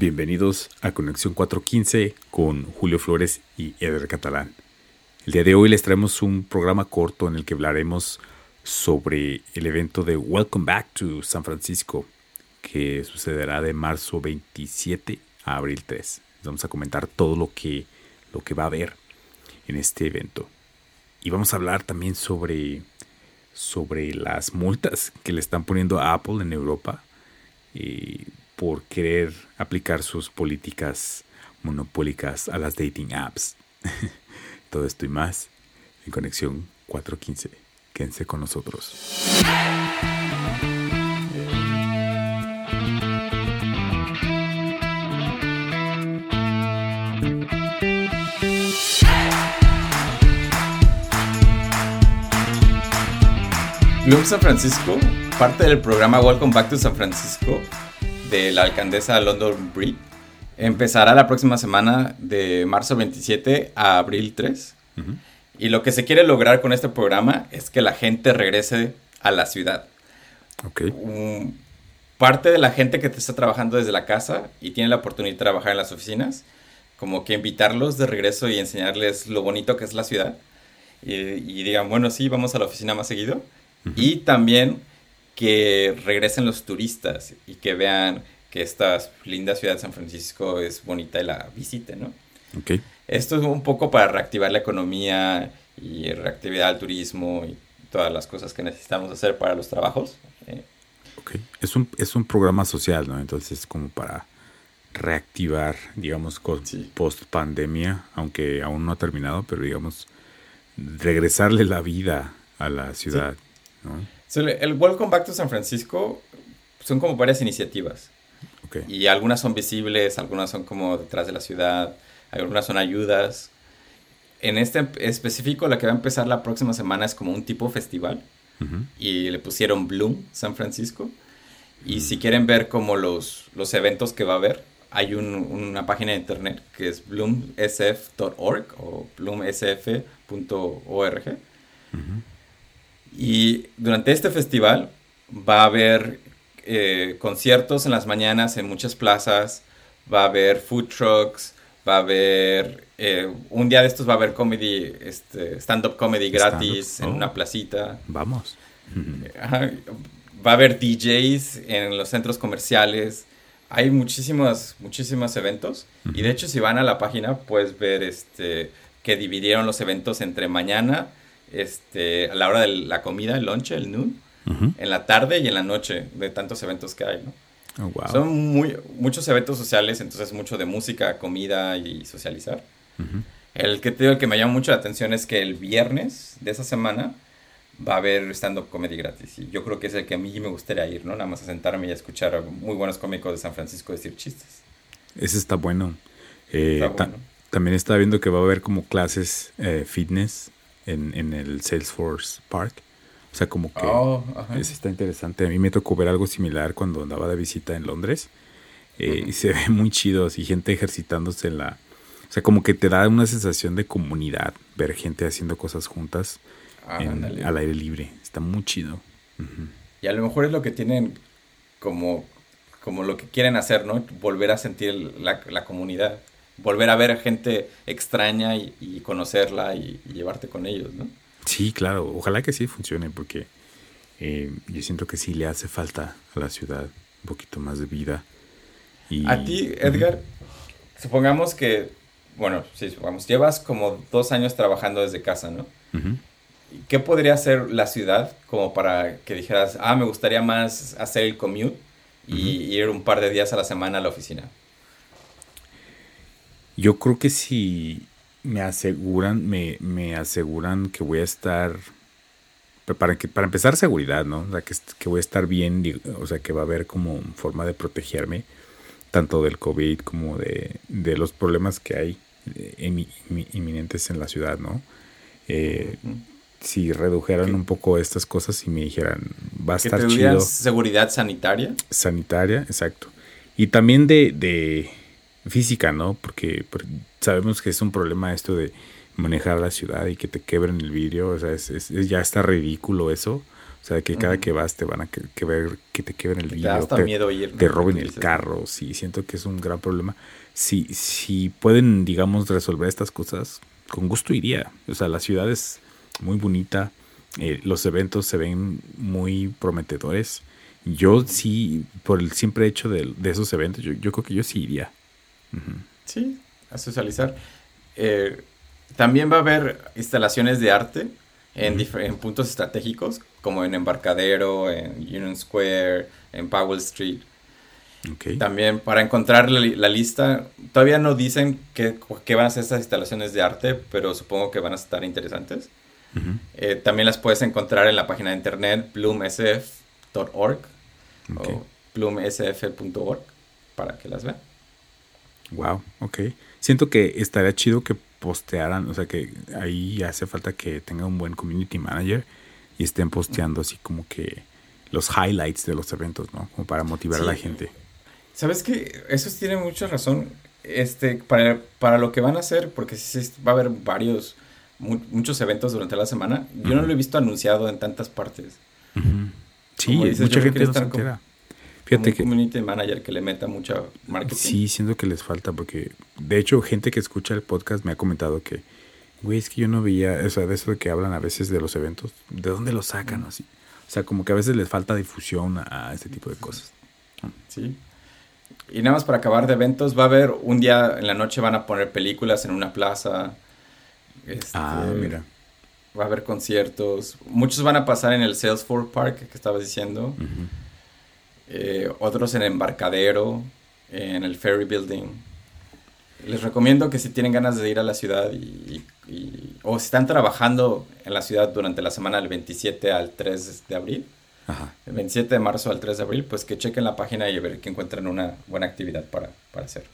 Bienvenidos a Conexión 415 con Julio Flores y Eder Catalán. El día de hoy les traemos un programa corto en el que hablaremos sobre el evento de Welcome Back to San Francisco, que sucederá de marzo 27 a abril 3. vamos a comentar todo lo que, lo que va a haber en este evento. Y vamos a hablar también sobre, sobre las multas que le están poniendo a Apple en Europa eh, por querer aplicar sus políticas monopólicas a las dating apps. Todo esto y más en Conexión 415. Quédense con nosotros. Bloom San Francisco, parte del programa Welcome Back to San Francisco de la alcaldesa London Breed, empezará la próxima semana de marzo 27 a abril 3. Y lo que se quiere lograr con este programa es que la gente regrese a la ciudad. Okay. parte de la gente que te está trabajando desde la casa y tiene la oportunidad de trabajar en las oficinas, como que invitarlos de regreso y enseñarles lo bonito que es la ciudad. Y, digan, bueno, sí, vamos a la oficina más seguido. Y también que regresen los turistas y que vean que esta linda ciudad de San Francisco es bonita y la visiten, ¿no? Okay. Esto es un poco para reactivar la economía y reactividad al turismo y todas las cosas que necesitamos hacer para los trabajos. Eh. Ok, es un, es un programa social, ¿no? Entonces, como para reactivar, digamos, post pandemia, aunque aún no ha terminado, pero digamos, regresarle la vida a la ciudad, ¿no? El Welcome Back to San Francisco son como varias iniciativas. Y algunas son visibles, algunas son como detrás de la ciudad, algunas son ayudas. En este específico, la que va a empezar la próxima semana es como un tipo festival. Y le pusieron Bloom San Francisco. Y si quieren ver como los, los eventos que va a haber, hay una página de internet que es bloomsf.org o bloomsf.org. Y durante este festival va a haber eh, conciertos en las mañanas en muchas plazas, va a haber food trucks, va a haber, eh, un día de estos va a haber comedy, este, stand-up comedy gratis en una oh. placita. Vamos. Va a haber DJs en los centros comerciales. Hay muchísimos, muchísimos eventos. Y de hecho, si van a la página, puedes ver este, que dividieron los eventos entre mañana, este, a la hora de la comida, el lunch, el noon, en la tarde y en la noche, de tantos eventos que hay, ¿no? Oh, Son muy, muchos eventos sociales, entonces mucho de música, comida y socializar. El que te digo, que me llama mucho la atención es que el viernes de esa semana va a haber stand-up comedy gratis. Y yo creo que es el que a mí me gustaría ir, ¿no? Nada más a sentarme y a escuchar a muy buenos cómicos de San Francisco decir chistes. Ese está bueno. Eh, también estaba viendo que va a haber como clases eh, fitness en, el Salesforce Park. O sea, como que oh, está interesante. A mí me tocó ver algo similar cuando andaba de visita en Londres. Eh, y se ve muy chido, así gente ejercitándose en la... O sea, como que te da una sensación de comunidad ver gente haciendo cosas juntas al aire libre. Está muy chido. Y a lo mejor es lo que tienen como, como lo que quieren hacer, ¿no? Volver a sentir la, la comunidad volver a ver a gente extraña y, conocerla y, llevarte con ellos, ¿no? Sí, claro, ojalá que sí funcione porque eh, yo siento que sí le hace falta a la ciudad un poquito más de vida. Y, a ti, Edgar, supongamos que, bueno, sí, supongamos, llevas como dos años trabajando desde casa, ¿no? ¿Qué podría hacer la ciudad como para que dijeras, ah, me gustaría más hacer el commute y ir un par de días a la semana a la oficina? Yo creo que si me aseguran, me, me aseguran que voy a estar, para, que, para empezar seguridad, ¿no? O sea, que, que voy a estar bien, o sea, que va a haber como forma de protegerme, tanto del COVID como de, de los problemas que hay eh, inminentes en la ciudad, ¿no? Eh, si redujeran un poco estas cosas y me dijeran, va a estar chido. seguridad sanitaria. Sanitaria, exacto. Y también de, de física, ¿no? Porque, sabemos que es un problema esto de manejar la ciudad y que te quebren el vidrio, o sea, es, ya está ridículo eso. O sea, que cada que vas te van a que, ver que te queden el video. Te, miedo ir, te roben el carro. Sí, siento que es un gran problema. Si, si pueden, digamos, resolver estas cosas, con gusto iría. O sea, la ciudad es muy bonita. Eh, los eventos se ven muy prometedores. Yo sí, por el simple hecho de, esos eventos, yo, creo que yo sí iría. Sí, a socializar. Eh, también va a haber instalaciones de arte en, en, puntos estratégicos, como en Embarcadero, en Union Square, en Powell Street. También para encontrar la, lista, todavía no dicen qué, van a ser estas instalaciones de arte, pero supongo que van a estar interesantes. Eh, también las puedes encontrar en la página de internet bloomsf.org o bloomsf.org para que las vean. Wow, ok. Siento que estaría chido que postearan, o sea que ahí hace falta que tenga un buen community manager y estén posteando así como que los highlights de los eventos, ¿no? Como para motivar a la gente. ¿Sabes qué? Eso tiene mucha razón. Este, para, para lo que van a hacer, porque sí, va a haber varios, muchos eventos durante la semana. Yo no lo he visto anunciado en tantas partes. Sí, mucha gente no se entera. Fíjate que. community manager que le meta mucha marketing. Sí, siento que les falta, porque de hecho, gente que escucha el podcast me ha comentado que, güey, es que yo no veía, o sea, de eso de que hablan a veces de los eventos, ¿de dónde lo sacan? Así. O sea, como que a veces les falta difusión a, este tipo de cosas. Sí. Y nada más para acabar de eventos, va a haber un día en la noche van a poner películas en una plaza. Este, ah, mira. Va a haber conciertos. Muchos van a pasar en el Salesforce Park que estabas diciendo. Eh, otros en Embarcadero, en el Ferry Building. Les recomiendo que si tienen ganas de ir a la ciudad y, o si están trabajando en la ciudad durante la semana del 27 al 3 de abril, Ajá. el 27 de marzo al 3 de abril, pues que chequen la página y a ver que encuentren una buena actividad para, para hacer.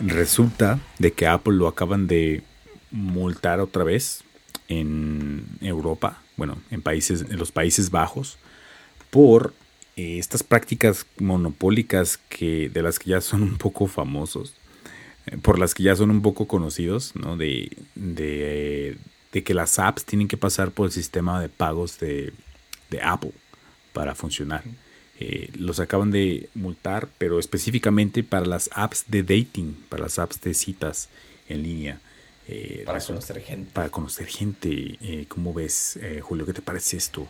Resulta de que Apple lo acaban de multar otra vez en Europa, bueno, en países, en los Países Bajos, por eh, estas prácticas monopólicas que, de las que ya son un poco famosos, eh, por las que ya son un poco conocidos, ¿no? De, de, que las apps tienen que pasar por el sistema de pagos de, de Apple para funcionar. Eh, los acaban de multar, pero específicamente para las apps de dating, para las apps de citas en línea. Eh, para conocer gente. Para conocer gente. Eh, ¿Cómo ves, Julio? ¿Qué te parece esto?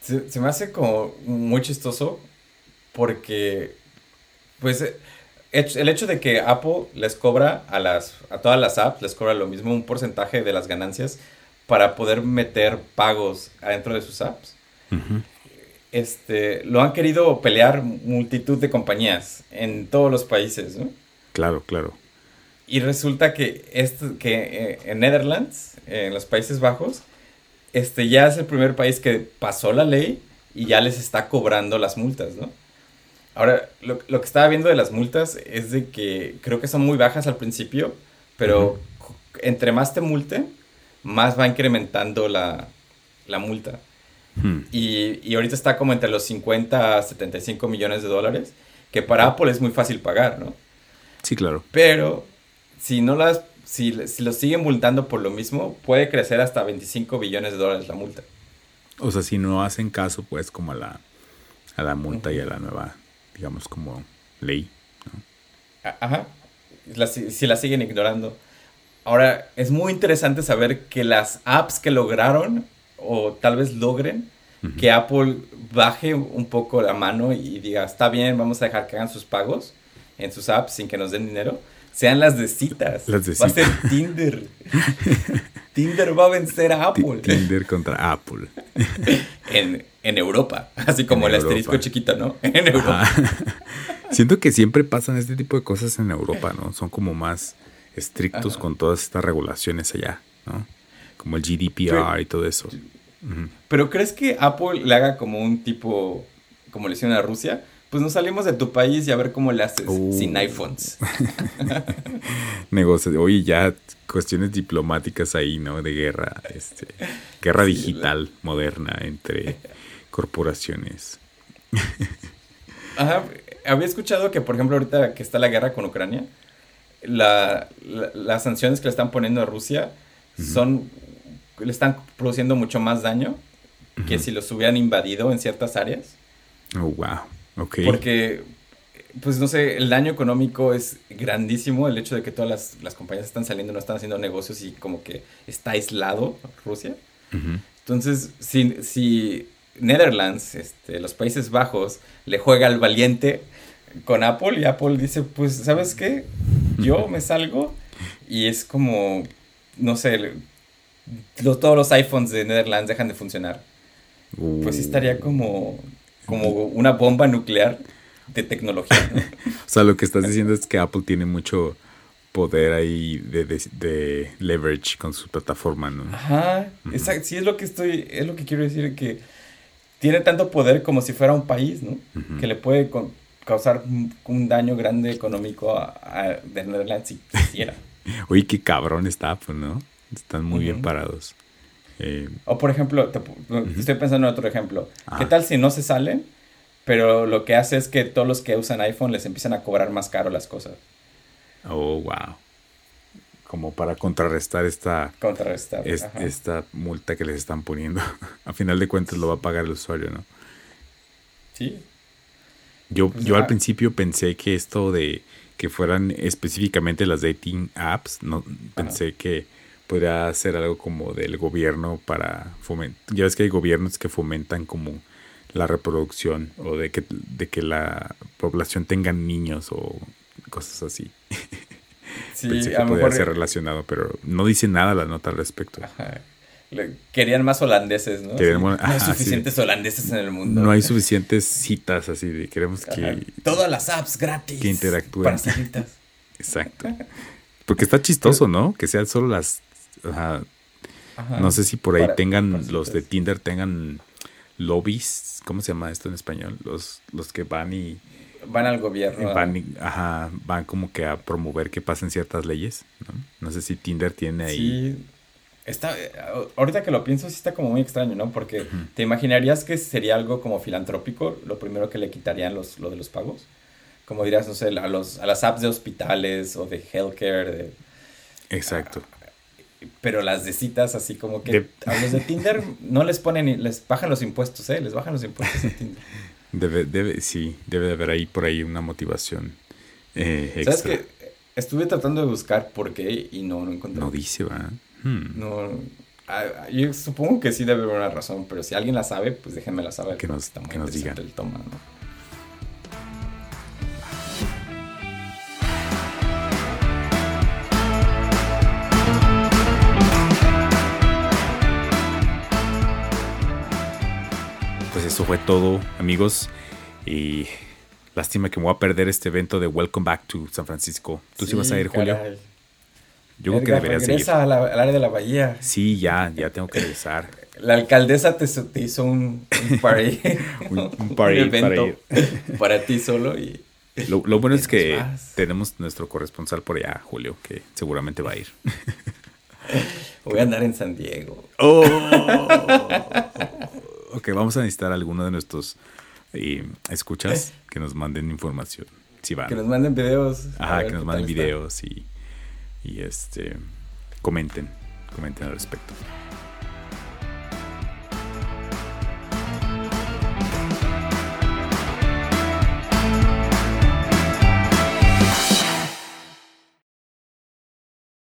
Se, me hace como muy chistoso porque, pues, el hecho de que Apple les cobra a, las, a todas las apps, les cobra lo mismo, un porcentaje de las ganancias para poder meter pagos adentro de sus apps este, lo han querido pelear multitud de compañías en todos los países, ¿no? Claro, claro. Y resulta que, esto, que eh, en Netherlands, en los Países Bajos, este ya es el primer país que pasó la ley y ya les está cobrando las multas, ¿no? Ahora, lo, que estaba viendo de las multas es de que creo que son muy bajas al principio, pero entre más te multen, más va incrementando la, la multa. Hmm. Y, y, ahorita está como entre los 50 a 75 millones de dólares, que para Apple es muy fácil pagar, ¿no? Sí, claro. Pero si no las, si, si lo siguen multando por lo mismo, puede crecer hasta 25 billones de dólares la multa. O sea, si no hacen caso, pues, como a la, a la multa y a la nueva, digamos, como ley, ¿no? Ajá. si la siguen ignorando. Ahora, es muy interesante saber que las apps que lograron o tal vez logren que Apple baje un poco la mano y diga, está bien, vamos a dejar que hagan sus pagos en sus apps sin que nos den dinero, sean las de citas. Las de va a ser Tinder. Tinder va a vencer a Apple. Tinder contra Apple. en, Europa, así como el asterisco chiquito, ¿no? En Europa. Siento que siempre pasan este tipo de cosas en Europa, ¿no? Son como más estrictos con todas estas regulaciones allá, ¿no? Como el GDPR y todo eso. Pero ¿crees que Apple le haga como un tipo, como le hicieron a Rusia? Pues nos salimos de tu país y a ver cómo le haces sin uh. iPhones. Negocios. Oye, ya cuestiones diplomáticas ahí, ¿no? De guerra, este, guerra digital moderna entre corporaciones. Ajá, había escuchado que, por ejemplo, ahorita que está la guerra con Ucrania, las sanciones que le están poniendo a Rusia son, le están produciendo mucho más daño que si los hubieran invadido en ciertas áreas. Oh, wow. Ok. Porque, pues no sé, el daño económico es grandísimo. El hecho de que todas las, compañías están saliendo, no están haciendo negocios y como que está aislado Rusia. Entonces, si, si Netherlands, este, los Países Bajos, le juega al valiente con Apple y Apple dice, pues, ¿sabes qué? Yo me salgo y es como, no sé, todos los iPhones de Netherlands dejan de funcionar. Pues estaría como, como una bomba nuclear de tecnología. o sea, lo que estás diciendo es que Apple tiene mucho poder ahí de, de, leverage con su plataforma, ¿no? Ajá, exacto. Sí, es lo que estoy, es lo que quiero decir, que tiene tanto poder como si fuera un país, ¿no? Que le puede causar un, daño grande económico a, a de Netherlands si quisiera. Oye, qué cabrón está Apple, ¿no? Están muy bien parados. Eh, o por ejemplo, estoy pensando en otro ejemplo. ¿Qué tal si no se salen, pero lo que hace es que todos los que usan iPhone les empiezan a cobrar más caro las cosas? Oh, wow. Como para contrarrestar esta, contrarrestar, esta multa que les están poniendo. a final de cuentas lo va a pagar el usuario, ¿no? Sí. Yo, pues yo al principio pensé que esto de que fueran específicamente las dating apps, no pensé que podría ser algo como del gobierno para fomentar. Ya ves que hay gobiernos que fomentan como la reproducción o de que, de que la población tenga niños o cosas así. Sí, Pensé que podría ser relacionado, pero no dice nada la nota al respecto. Querían más holandeses, ¿no? no hay suficientes holandeses en el mundo. No hay suficientes citas así de queremos que... Todas las apps gratis. Que interactúen. Para citas. Exacto. Porque está chistoso, ¿no? Que sean solo las no sé si por ahí tengan, los de Tinder tengan lobbies, ¿cómo se llama esto en español? Los, los que van y... Van al gobierno. Van, ajá, van como que a promover que pasen ciertas leyes, ¿no? sé si Tinder tiene ahí... Sí. Está, ahorita que lo pienso, sí está como muy extraño, ¿no? Porque te imaginarías que sería algo como filantrópico, lo primero que le quitarían los, lo de los pagos. Como dirías, no sé, a, los, a las apps de hospitales o de healthcare. De, Exacto pero las de citas así como que a los de Tinder no les ponen, les bajan los impuestos, ¿eh? Les bajan los impuestos a Tinder. Debe, debe, sí, debe de haber ahí por ahí una motivación eh, ¿Sabes que Estuve tratando de buscar por qué y no, no encontré. No dice, ¿va? Hmm. No, yo supongo que sí debe haber una razón, pero si alguien la sabe, pues déjenmela saber. Que nos, que nos digan. El toma, ¿no? Eso fue todo, amigos. Y lástima que me voy a perder este evento de Welcome Back to San Francisco. ¿Tú sí, vas a ir, Julio? Yo creo que deberías ir. al área de la bahía. Sí, ya, ya tengo que regresar. La alcaldesa te, hizo un, un party. un, party evento para, ti solo y... Lo, bueno es que tenemos nuestro corresponsal por allá, Julio, que seguramente va a ir. Voy a andar en San Diego. Oh. vamos a necesitar a alguno de nuestros eh, escuchas que nos manden información. Si van. Que nos manden videos. Ajá, que nos manden videos y, y este comenten, comenten al respecto.